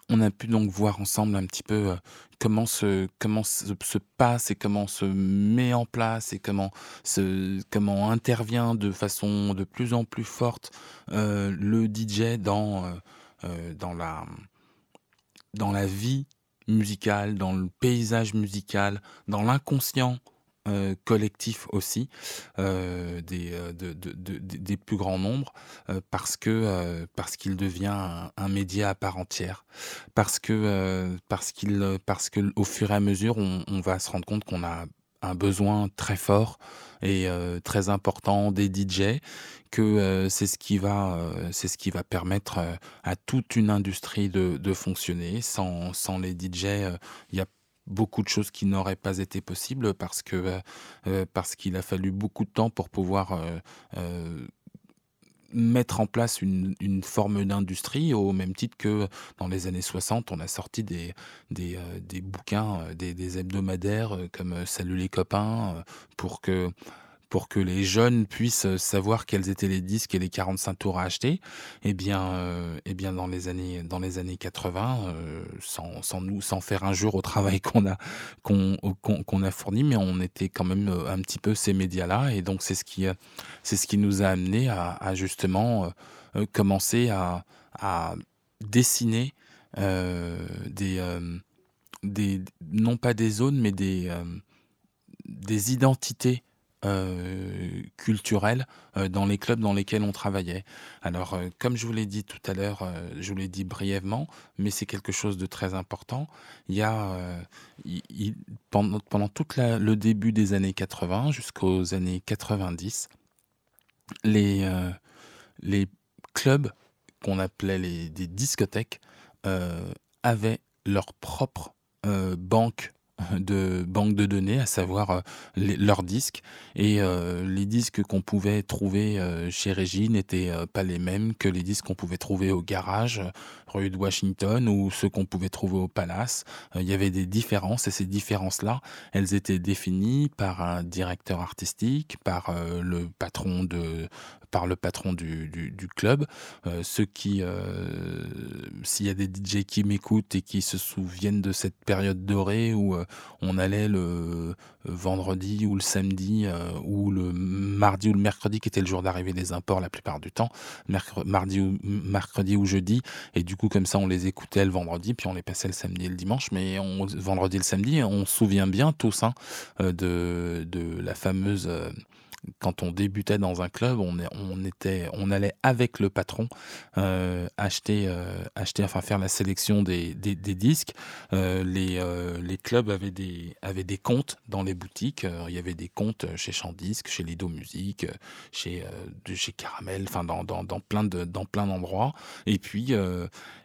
on a pu donc voir ensemble un petit peu euh, comment se comment se, se passe et comment se met en place et comment se comment intervient de façon de plus en plus forte euh, le DJ dans euh, dans la dans la vie musicale, dans le paysage musical, dans l'inconscient euh, collectif aussi euh, des, euh, de- de- de- de- des plus grands nombres parce que parce qu'il devient un, média à part entière. Parce que parce qu'il parce que au fur et à mesure on, on va se rendre compte qu'on a un besoin très fort et très important des DJ que c'est ce qui va c'est ce qui va permettre à toute une industrie de, de fonctionner. Sans, sans les DJ il y a beaucoup de choses qui n'auraient pas été possibles parce euh, euh, qu'il a fallu beaucoup de temps pour pouvoir euh, mettre en place une, forme d'industrie au même titre que dans les années 60 on a sorti des bouquins des, hebdomadaires comme Salut les copains pour que pour que les jeunes puissent euh, savoir quels étaient les disques et les 45 tours à acheter, eh bien, euh, eh bien dans les années dans les années 80, euh, sans, sans nous sans faire un jour au travail qu'on a a fourni, mais on était quand même un petit peu ces médias-là, et donc c'est ce qui ce qui nous a amené à, justement commencer à, à dessiner des des non pas des zones, mais des des identités euh, culturelles euh, dans les clubs dans lesquels on travaillait. Alors, euh, comme je vous l'ai dit tout à l'heure, euh, je vous l'ai dit brièvement, mais c'est quelque chose de très important. Il y a, pendant, pendant tout le début des années 80 jusqu'aux années 90, les, les clubs qu'on appelait les, des discothèques avaient leur propre banque de banque de données, à savoir euh, leurs disques. Et euh, les disques qu'on pouvait trouver euh, chez Régie n'étaient pas les mêmes que les disques qu'on pouvait trouver au garage, rue de Washington, ou ceux qu'on pouvait trouver au Palace. Euh, il y avait des différences, et ces différences-là, elles étaient définies par un directeur artistique, par euh, le patron de par le patron du, du, club. Euh, ceux qui, s'il y a des DJ qui m'écoutent et qui se souviennent de cette période dorée où on allait le vendredi ou le samedi ou le mardi ou le mercredi qui était le jour d'arrivée des imports la plupart du temps, mercre- mardi ou mercredi ou jeudi, et du comme ça on les écoutait le vendredi puis on les passait le samedi et le dimanche, mais on, vendredi et le samedi on se souvient bien tous hein, euh, de, de la fameuse euh, quand on débutait dans un club, on, était, on allait avec le patron euh, acheter, euh, acheter, enfin faire la sélection des, disques. Euh, les, clubs avaient des, avaient des comptes dans les boutiques. Il y avait des comptes chez Chandisque, chez Lido Musique, chez, chez Caramel, enfin dans, dans, plein de, dans plein d'endroits. Et puis,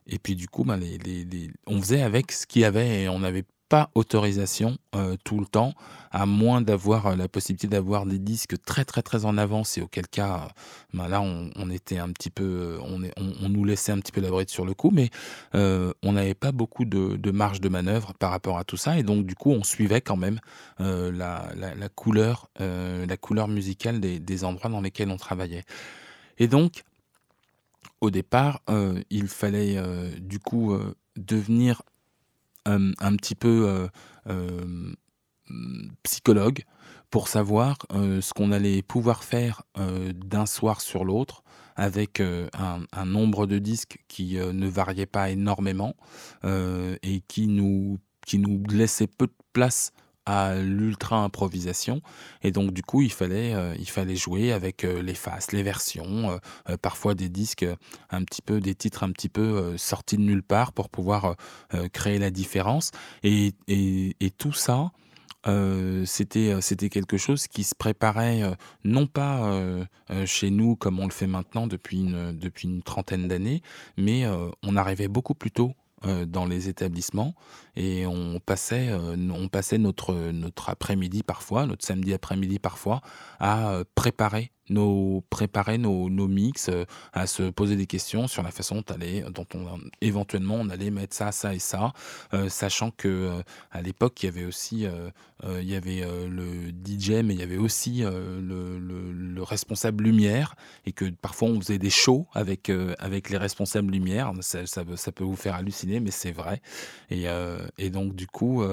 et puis du coup, ben, les, les- on faisait avec ce qu'il y avait et on n'avait pas autorisation euh, tout le temps, à moins d'avoir euh, la possibilité d'avoir des disques très très très en avance. Et auquel cas, euh, ben là on, on était un petit peu, on, on, nous laissait un petit peu la bride sur le coup, mais on n'avait pas beaucoup de, de marge de manœuvre par rapport à tout ça. Et donc du coup on suivait quand même la, la, couleur, la couleur musicale des, endroits dans lesquels on travaillait. Et donc au départ, il fallait du coup devenir un petit peu euh, euh, psychologue pour savoir euh, ce qu'on allait pouvoir faire euh, d'un soir sur l'autre avec euh, un, nombre de disques qui euh, ne variait pas énormément euh, et qui nous, qui nous laissait peu de place à l'ultra improvisation et donc du coup il fallait euh, il fallait jouer avec euh, les faces les versions euh, parfois des disques un petit peu des titres un petit peu sortis de nulle part pour pouvoir créer la différence. Et, et, tout ça c'était c'était quelque chose qui se préparait non pas chez nous comme on le fait maintenant depuis une depuis une trentaine d'années mais on arrivait beaucoup plus tôt dans les établissements et on passait, euh, on passait notre, notre après-midi parfois, notre samedi après-midi parfois, à euh, préparer nos, préparer nos, nos mix, euh, à se poser des questions sur la façon dont, allait, dont on, éventuellement on allait mettre ça, ça et ça, euh, sachant que euh, à l'époque il y avait aussi il y avait le DJ, mais il y avait aussi le, le- le responsable lumière et que parfois on faisait des shows avec, avec les responsables lumière. Ça, ça, ça peut vous faire halluciner, mais c'est vrai. Et, et donc, du coup,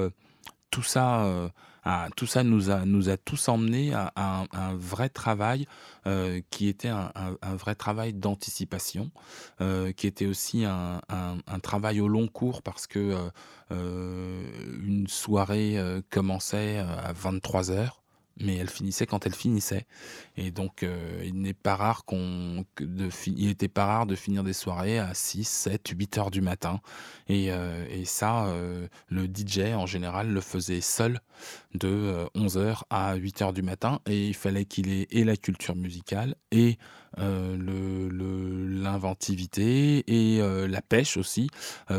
tout ça, euh, a- tout ça nous, a, nous a tous emmenés à, à un, à vrai travail euh, qui était un, vrai travail d'anticipation, euh, qui était aussi un, travail au long cours parce que euh, une soirée commençait à 23 heures. Mais elle finissait quand elle finissait. Et donc, euh, il n'est pas rare qu'on, de il était pas rare de finir des soirées à 6, 7, 8 heures du matin. Et, euh, et ça, euh, le DJ en général le faisait seul de euh, 11h à 8h du matin. Et il fallait qu'il ait et la culture musicale et euh, le- le- l'inventivité et la pêche aussi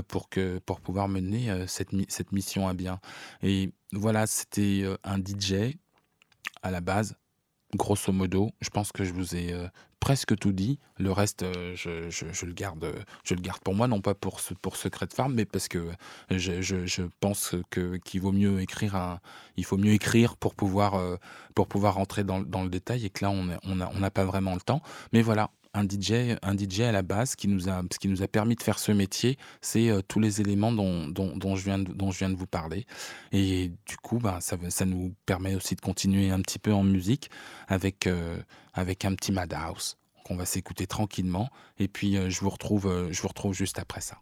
pour, que, pour pouvoir mener cette, cette mission à bien. Et voilà, c'était un DJ à la base, grosso modo. Je pense que je vous ai euh, presque tout dit. Le reste, euh, je, le garde, euh, je le garde pour moi, non pas pour, ce- pour secret farm, mais parce que je, pense que qu'il vaut mieux écrire un, il faut mieux écrire pour pouvoir pour pouvoir rentrer dans, le détail et que là on a- on on n'a pas vraiment le temps. Mais voilà. Un DJ, un DJ à la base qui nous a, ce qui nous a permis de faire ce métier, c'est euh, tous les éléments dont, dont, dont je viens de, dont je viens de vous parler. Et du coup, bah, ça, ça nous permet aussi de continuer un petit peu en musique avec, euh, avec un petit Madhouse qu'on va s'écouter tranquillement. Et puis, euh, je, vous retrouve, je vous retrouve juste après ça.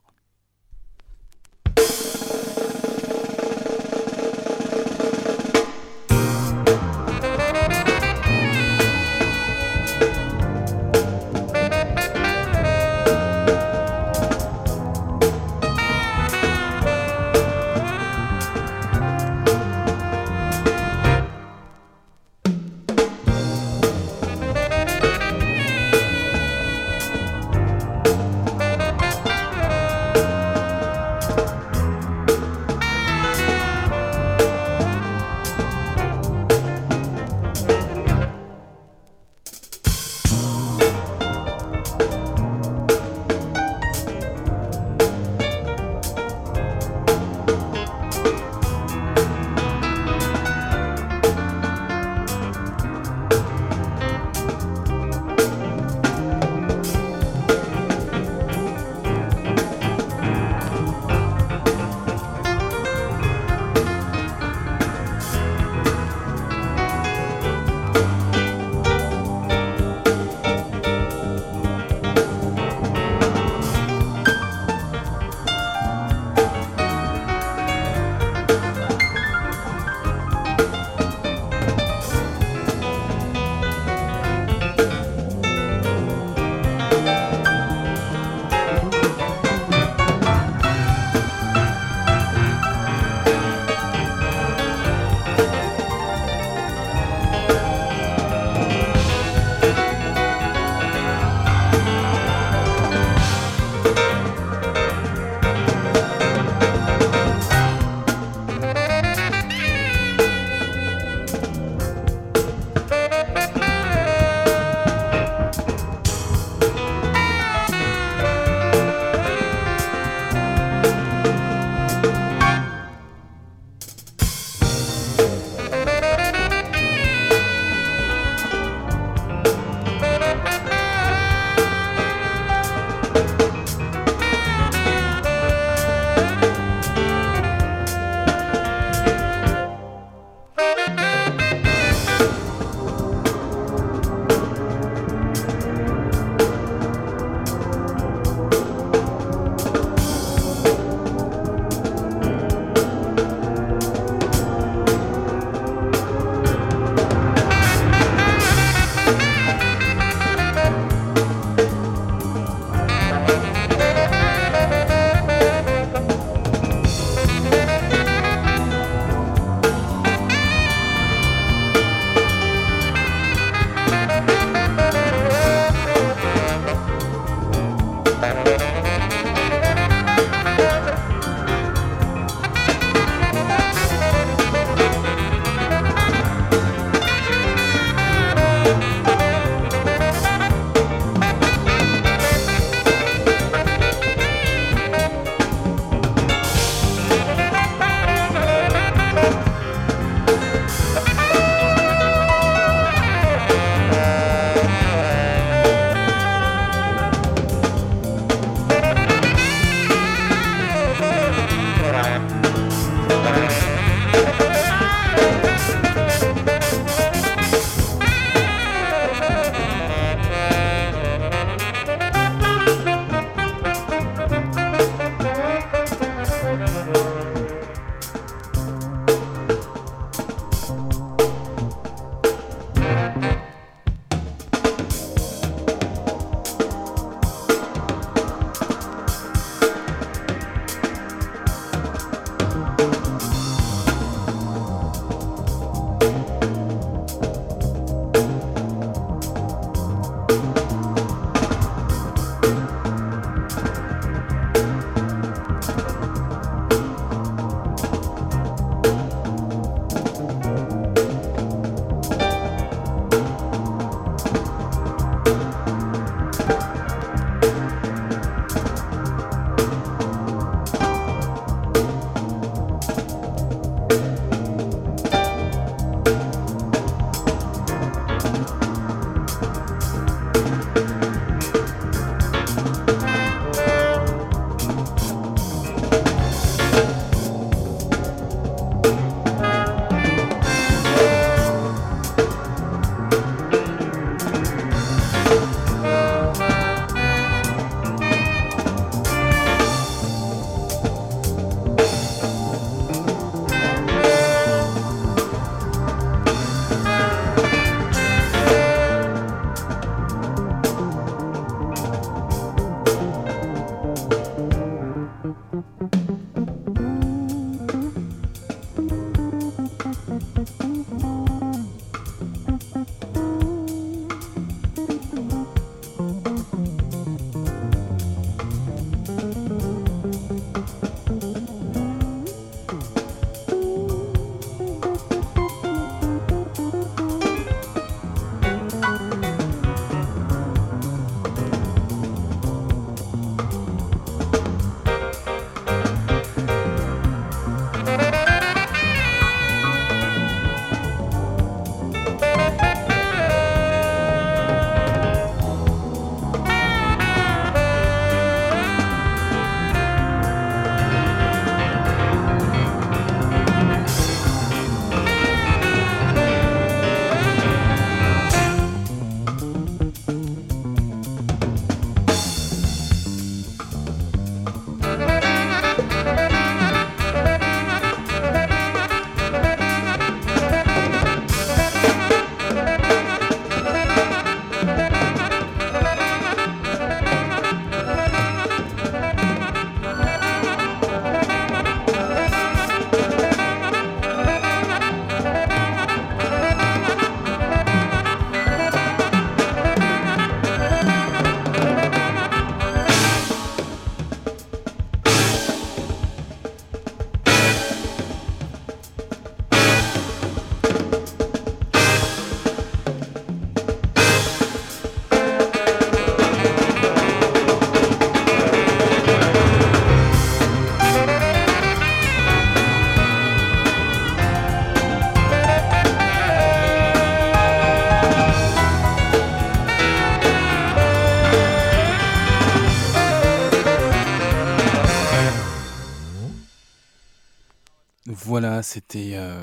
C'était euh,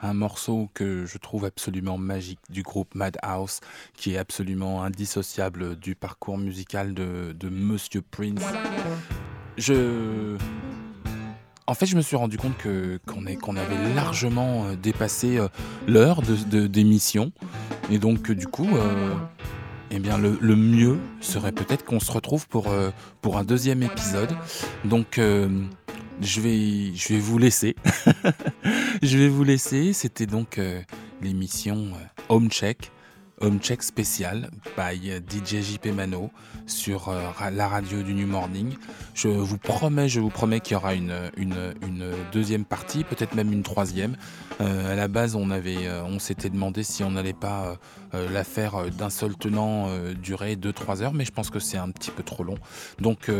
un morceau que je trouve absolument magique du groupe Madhouse, qui est absolument indissociable du parcours musical de, Monsieur Prince. Je... En fait, je me suis rendu compte que qu'on avait largement euh, dépassé euh, l'heure de, d'émission. Et donc, du coup, eh bien, le, mieux serait peut-être qu'on se retrouve pour, pour un deuxième épisode. Donc, je, vais, je vais vous laisser. je vais vous laisser. C'était donc euh, l'émission euh, Home Check. Home Check spécial by euh, DJ JP Mano sur euh, la radio du New Morning. Je vous promets, je vous promets qu'il y aura une, une, une deuxième partie, peut-être même une troisième. Euh, à la base, on avait, euh, on s'était demandé si on n'allait pas euh, la faire d'un seul tenant durer 2-3 heures, mais je pense que c'est un petit peu trop long. Donc,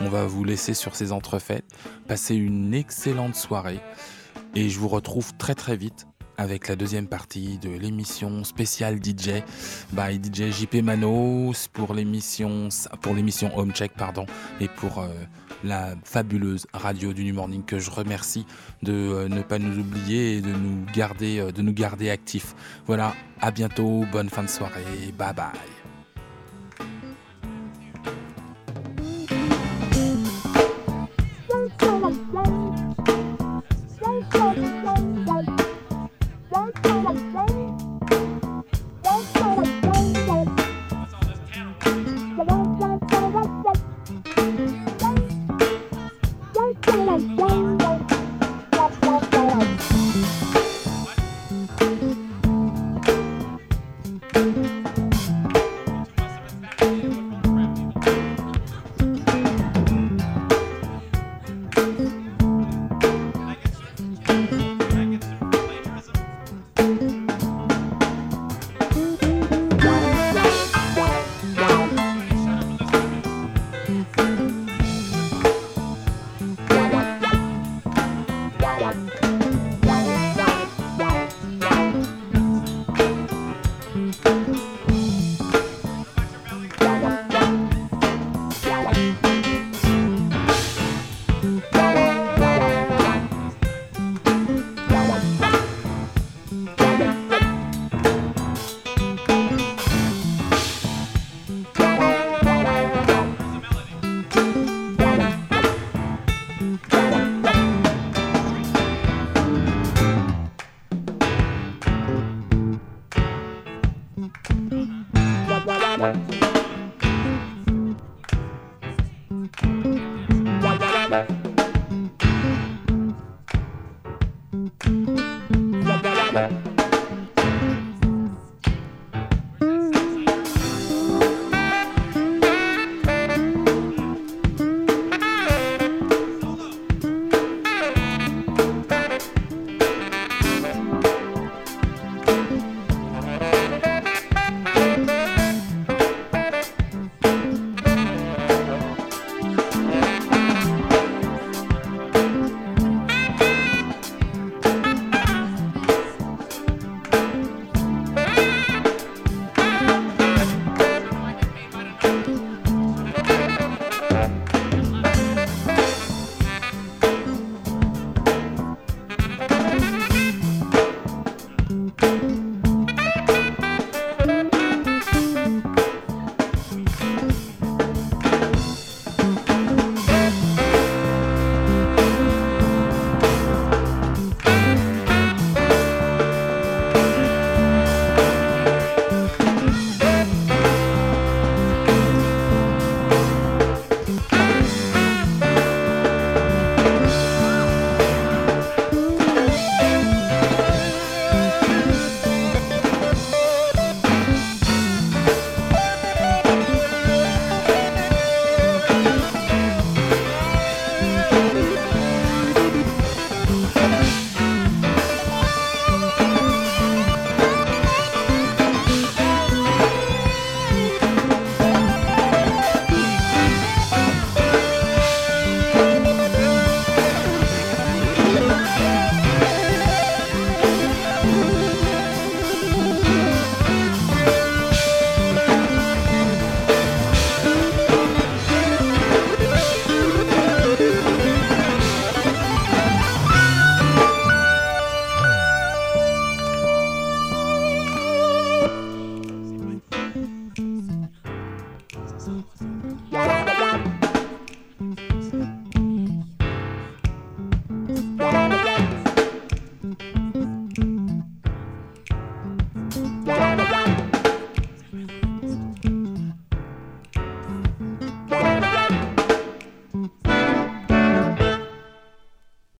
on va vous laisser sur ces entrefaites. Passez une excellente soirée et je vous retrouve très très vite avec la deuxième partie de l'émission spéciale DJ by DJ JP Mano pour l'émission pour l'émission Home Check pardon et pour euh, la fabuleuse radio du New Morning que je remercie de euh, ne pas nous oublier et de nous garder euh, de nous garder actifs. Voilà, à bientôt, bonne fin de soirée, bye. Bye.